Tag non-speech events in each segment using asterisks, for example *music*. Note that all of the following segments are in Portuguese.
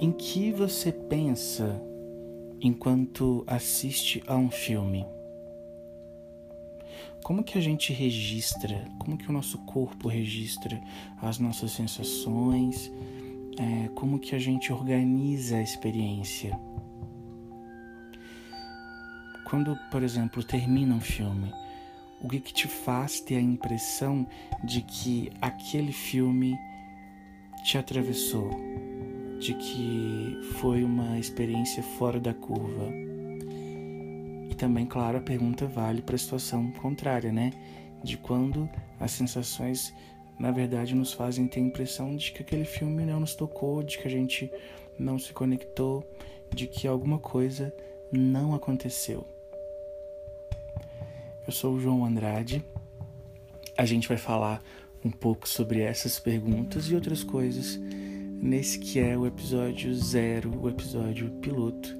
Em que você pensa enquanto assiste a um filme? Como que a gente registra? Como que o nosso corpo registra as nossas sensações? É, como que a gente organiza a experiência? Quando, por exemplo, termina um filme, o que, que te faz ter a impressão de que aquele filme te atravessou, de que foi uma experiência fora da curva? E também, claro, a pergunta vale para a situação contrária, né? De quando as sensações, na verdade, nos fazem ter a impressão de que aquele filme não nos tocou, de que a gente não se conectou, de que alguma coisa não aconteceu. Eu sou o João Andrade. A gente vai falar um pouco sobre essas perguntas e outras coisas nesse que é o episódio zero, o episódio piloto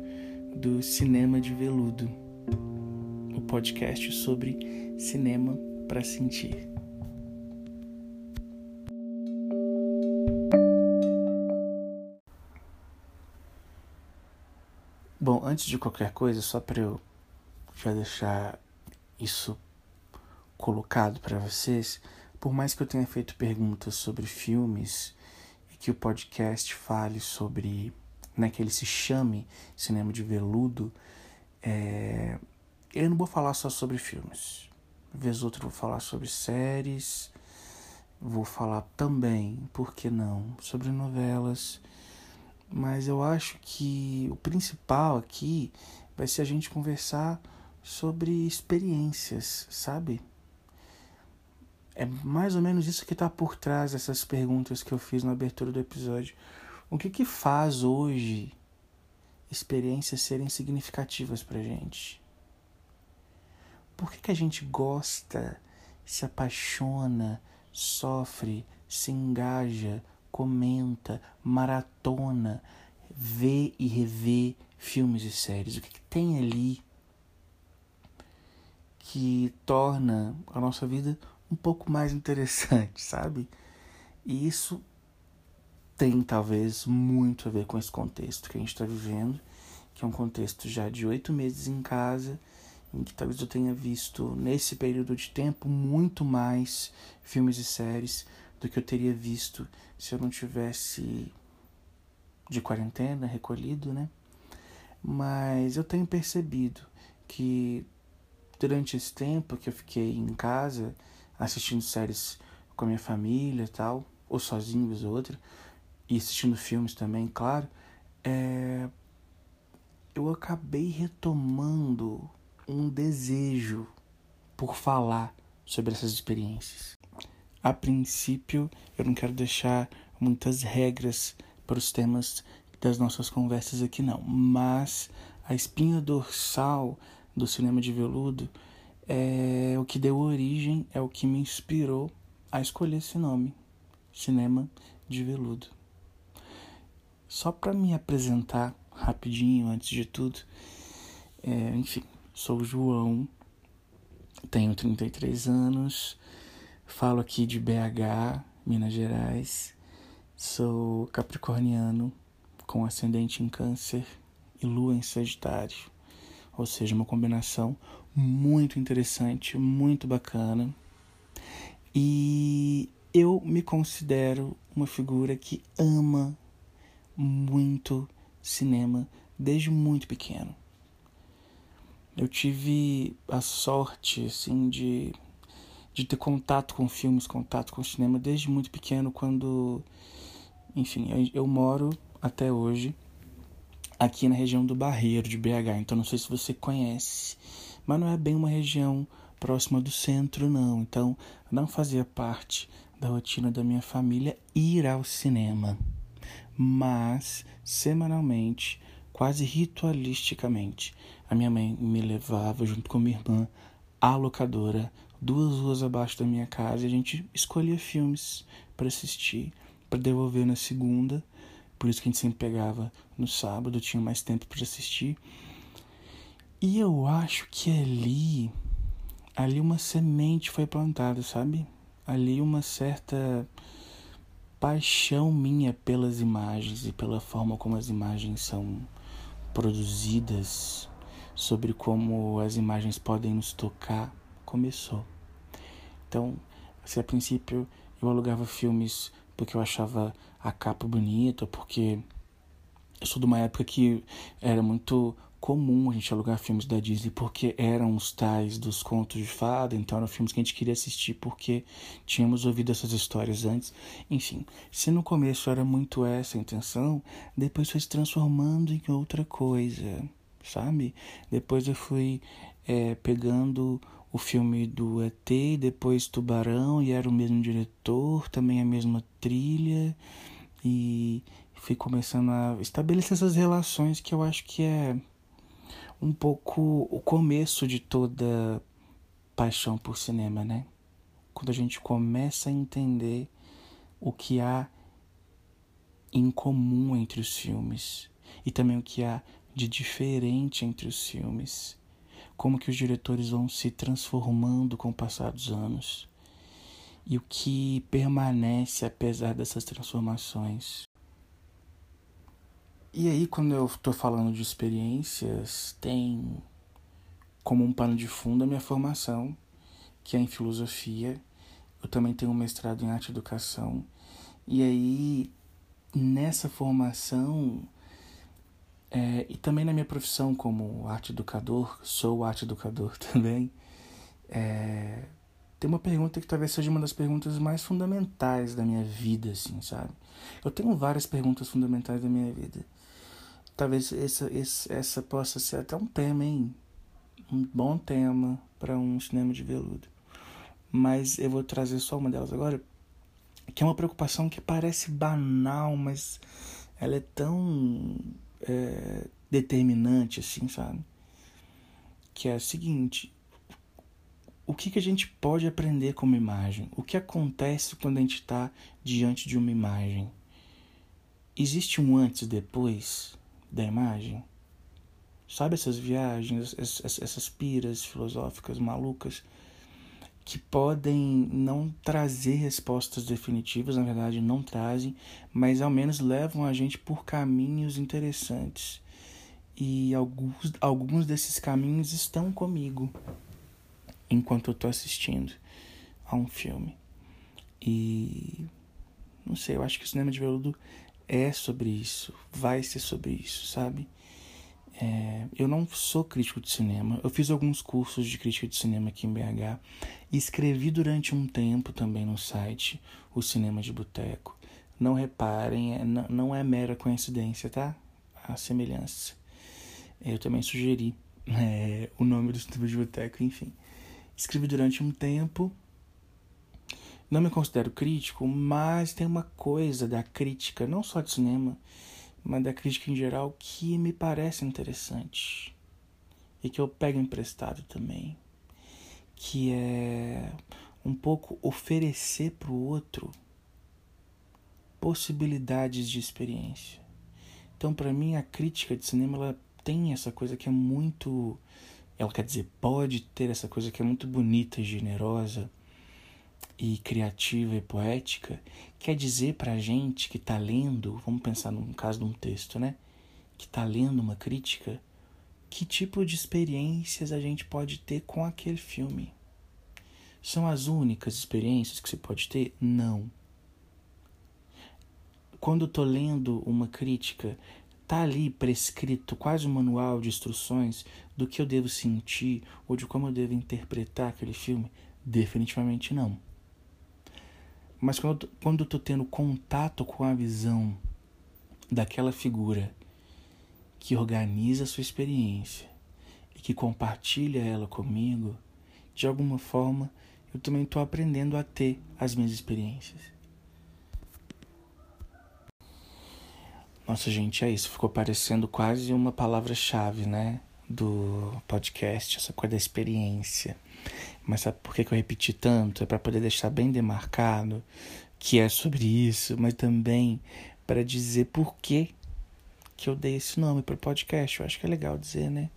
do Cinema de Veludo, o podcast sobre cinema para sentir. Bom, antes de qualquer coisa, só para eu já deixar isso colocado para vocês, por mais que eu tenha feito perguntas sobre filmes que o podcast fale sobre, né, que ele se chame Cinema de Veludo, é, eu não vou falar só sobre filmes. Vez outra vou falar sobre séries, vou falar também, por que não, sobre novelas. Mas eu acho que o principal aqui vai ser a gente conversar sobre experiências, sabe? É mais ou menos isso que está por trás dessas perguntas que eu fiz na abertura do episódio. O que que faz hoje experiências serem significativas pra gente? Por que, que a gente gosta, se apaixona, sofre, se engaja, comenta, maratona, vê e revê filmes e séries? O que, que tem ali que torna a nossa vida um pouco mais interessante, *laughs* sabe? E isso tem talvez muito a ver com esse contexto que a gente está vivendo, que é um contexto já de oito meses em casa, em que talvez eu tenha visto nesse período de tempo muito mais filmes e séries do que eu teria visto se eu não tivesse de quarentena, recolhido, né? Mas eu tenho percebido que durante esse tempo que eu fiquei em casa assistindo séries com a minha família e tal, ou sozinho, vez ou outra, e assistindo filmes também, claro, é... eu acabei retomando um desejo por falar sobre essas experiências. A princípio, eu não quero deixar muitas regras para os temas das nossas conversas aqui, não, mas a espinha dorsal do cinema de veludo é o que deu origem, é o que me inspirou a escolher esse nome, cinema de veludo. Só para me apresentar rapidinho, antes de tudo, é, enfim, sou o João, tenho 33 anos, falo aqui de BH, Minas Gerais, sou capricorniano com ascendente em câncer e lua em sagitário ou seja, uma combinação muito interessante, muito bacana. E eu me considero uma figura que ama muito cinema desde muito pequeno. Eu tive a sorte assim de de ter contato com filmes, contato com cinema desde muito pequeno, quando enfim, eu moro até hoje aqui na região do Barreiro de BH. Então não sei se você conhece, mas não é bem uma região próxima do centro, não. Então não fazia parte da rotina da minha família ir ao cinema. Mas semanalmente, quase ritualisticamente, a minha mãe me levava junto com minha irmã à locadora, duas ruas abaixo da minha casa, e a gente escolhia filmes para assistir, para devolver na segunda por isso que a gente sempre pegava no sábado, tinha mais tempo para assistir. E eu acho que ali, ali uma semente foi plantada, sabe? Ali uma certa paixão minha pelas imagens e pela forma como as imagens são produzidas, sobre como as imagens podem nos tocar, começou. Então, se a princípio eu alugava filmes porque eu achava a capa bonita, porque eu sou de uma época que era muito comum a gente alugar filmes da Disney porque eram os tais dos contos de fada, então eram filmes que a gente queria assistir porque tínhamos ouvido essas histórias antes. Enfim, se no começo era muito essa a intenção, depois foi se transformando em outra coisa, sabe? Depois eu fui é, pegando o filme do ET, depois Tubarão, e era o mesmo diretor, também a mesma trilha, e fui começando a estabelecer essas relações que eu acho que é um pouco o começo de toda paixão por cinema, né? Quando a gente começa a entender o que há em comum entre os filmes e também o que há de diferente entre os filmes. Como que os diretores vão se transformando com o passar dos anos e o que permanece apesar dessas transformações. E aí, quando eu estou falando de experiências, tem como um pano de fundo a minha formação, que é em filosofia. Eu também tenho um mestrado em arte e educação. E aí, nessa formação, é, e também na minha profissão como arte educador, sou arte educador *laughs* também, é, tem uma pergunta que talvez seja uma das perguntas mais fundamentais da minha vida, assim, sabe? Eu tenho várias perguntas fundamentais da minha vida. Talvez essa, essa, possa ser até um tema, hein? Um bom tema para um cinema de veludo. Mas eu vou trazer só uma delas agora, que é uma preocupação que parece banal, mas ela é tão é, determinante, assim, sabe? Que é a seguinte: o que, que a gente pode aprender com uma imagem? O que acontece quando a gente está diante de uma imagem? Existe um antes e depois? Da imagem. Sabe essas viagens, essas piras filosóficas malucas que podem não trazer respostas definitivas, na verdade não trazem, mas ao menos levam a gente por caminhos interessantes. E alguns, alguns desses caminhos estão comigo enquanto eu estou assistindo a um filme. E não sei, eu acho que o cinema de veludo é sobre isso, vai ser sobre isso, sabe? É, eu não sou crítico de cinema, eu fiz alguns cursos de crítica de cinema aqui em BH escrevi durante um tempo também no site O Cinema de Boteco. Não reparem, é, não é mera coincidência, tá? A semelhança. Eu também sugeri *laughs* é, o nome do Cinema de Boteco, enfim. Escrevi durante um tempo não me considero crítico, mas tem uma coisa da crítica, não só de cinema, mas da crítica em geral, que me parece interessante e que eu pego emprestado também, que é um pouco oferecer para o outro possibilidades de experiência. Então, para mim, a crítica de cinema ela tem essa coisa que é muito, ela quer dizer, pode ter essa coisa que é muito bonita e generosa e criativa e poética quer dizer para a gente que está lendo, vamos pensar no caso de um texto, né? Que está lendo uma crítica, que tipo de experiências a gente pode ter com aquele filme? São as únicas experiências que se pode ter? Não. Quando estou lendo uma crítica, tá ali prescrito quase um manual de instruções do que eu devo sentir ou de como eu devo interpretar aquele filme? Definitivamente não. Mas quando, quando eu tô tendo contato com a visão daquela figura que organiza a sua experiência e que compartilha ela comigo, de alguma forma eu também estou aprendendo a ter as minhas experiências. Nossa, gente, é isso. Ficou parecendo quase uma palavra-chave, né? Do podcast, essa coisa da experiência. Mas sabe por que, eu repeti tanto? É para poder deixar bem demarcado que é sobre isso, mas também para dizer por que, que eu dei esse nome para o podcast. Eu acho que é legal dizer, né?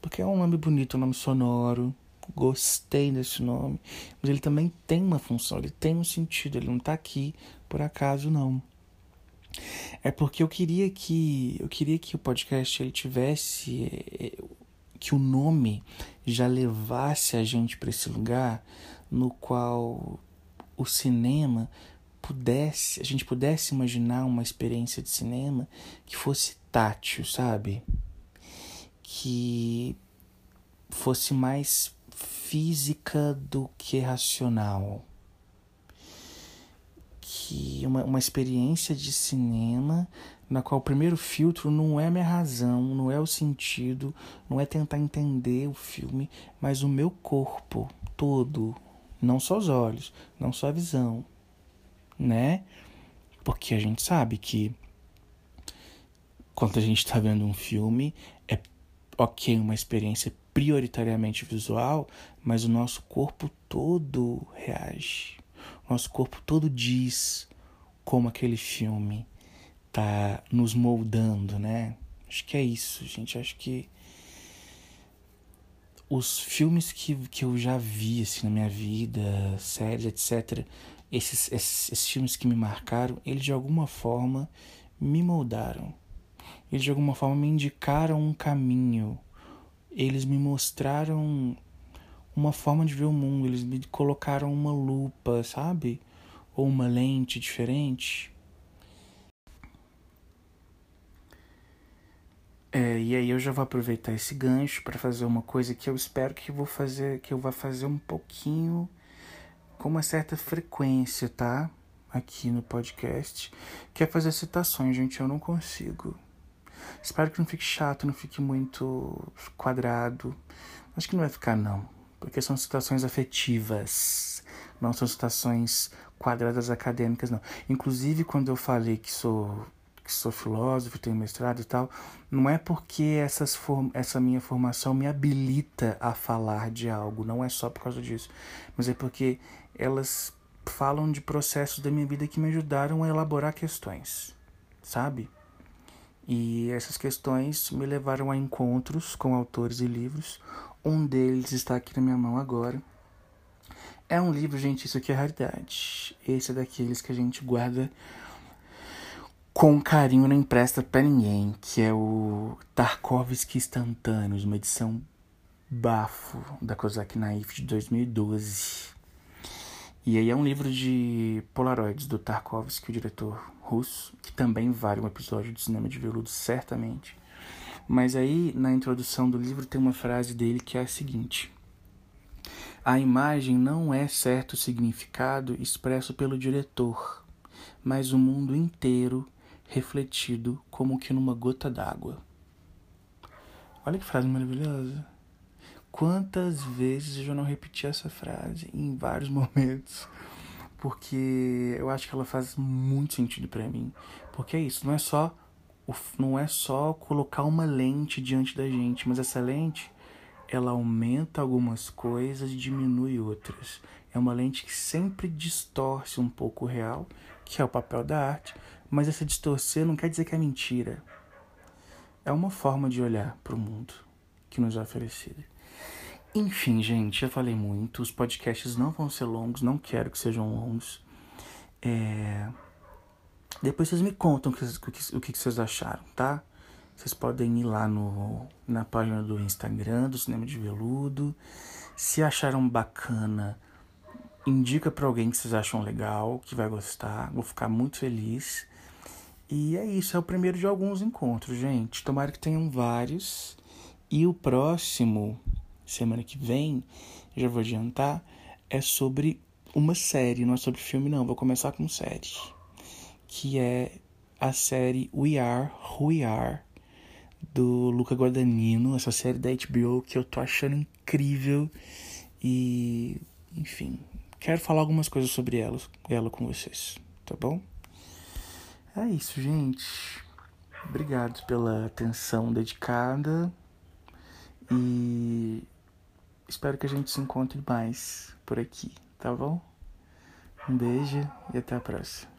Porque é um nome bonito, um nome sonoro, gostei desse nome, mas ele também tem uma função, ele tem um sentido, ele não está aqui por acaso não. É porque eu queria que eu queria que o podcast ele tivesse eh, que o nome já levasse a gente para esse lugar no qual o cinema pudesse, a gente pudesse imaginar uma experiência de cinema que fosse tátil, sabe? Que fosse mais física do que racional. Que uma, uma experiência de cinema na qual o primeiro filtro não é minha razão, não é o sentido, não é tentar entender o filme, mas o meu corpo todo, não só os olhos, não só a visão, né? Porque a gente sabe que quando a gente está vendo um filme, é ok uma experiência prioritariamente visual, mas o nosso corpo todo reage. O nosso corpo todo diz como aquele filme tá nos moldando, né? Acho que é isso, gente. Acho que os filmes que, que eu já vi assim, na minha vida, séries, etc., esses, esses, esses filmes que me marcaram, eles de alguma forma me moldaram. Eles de alguma forma me indicaram um caminho. Eles me mostraram uma forma de ver o mundo. Eles me colocaram uma lupa, sabe? Ou uma lente diferente. É, e aí eu já vou aproveitar esse gancho para fazer uma coisa que eu espero que vou fazer, que eu vá fazer um pouquinho com uma certa frequência, tá? Aqui no podcast, que é fazer citações, gente, eu não consigo. Espero que não fique chato, não fique muito quadrado. Acho que não vai ficar não, porque são citações afetivas, não são citações quadradas acadêmicas não. Inclusive quando eu falei que sou que sou filósofo, tenho mestrado e tal, não é porque essas essa minha formação me habilita a falar de algo, não é só por causa disso, mas é porque elas falam de processos da minha vida que me ajudaram a elaborar questões, sabe? E essas questões me levaram a encontros com autores e livros. Um deles está aqui na minha mão agora. É um livro, gente, isso aqui é raridade. Esse é daqueles que a gente guarda com carinho não empresta para ninguém, que é o Tarkovsky Instantâneos, uma edição bafo da Kozak Naif de 2012. E aí é um livro de Polaroids do Tarkovsky, o diretor russo, que também vale um episódio de cinema de veludo, certamente. Mas aí, na introdução do livro, tem uma frase dele que é a seguinte: A imagem não é certo significado expresso pelo diretor, mas o mundo inteiro refletido como que numa gota d'água. Olha que frase maravilhosa. Quantas vezes eu não repeti essa frase em vários *laughs* momentos, porque eu acho que ela faz muito sentido para mim. Porque é isso, não é só não é só colocar uma lente diante da gente, mas essa lente ela aumenta algumas coisas e diminui outras. É uma lente que sempre distorce um pouco o real, que é o papel da arte, mas essa distorcer não quer dizer que é mentira. É uma forma de olhar para o mundo que nos é oferecido. Enfim, gente, já falei muito. Os podcasts não vão ser longos, não quero que sejam longos. É... Depois vocês me contam o que, o que vocês acharam, tá? Vocês podem ir lá no, na página do Instagram do Cinema de Veludo. Se acharam bacana, indica para alguém que vocês acham legal, que vai gostar. Vou ficar muito feliz. E é isso, é o primeiro de alguns encontros, gente. Tomara que tenham vários. E o próximo, semana que vem, já vou adiantar, é sobre uma série, não é sobre filme, não. Vou começar com série. Que é a série We Are Who We Are, do Luca Guadagnino. Essa série da HBO que eu tô achando incrível. E, enfim, quero falar algumas coisas sobre ela, ela com vocês, tá bom? É isso, gente. Obrigado pela atenção dedicada e espero que a gente se encontre mais por aqui, tá bom? Um beijo e até a próxima.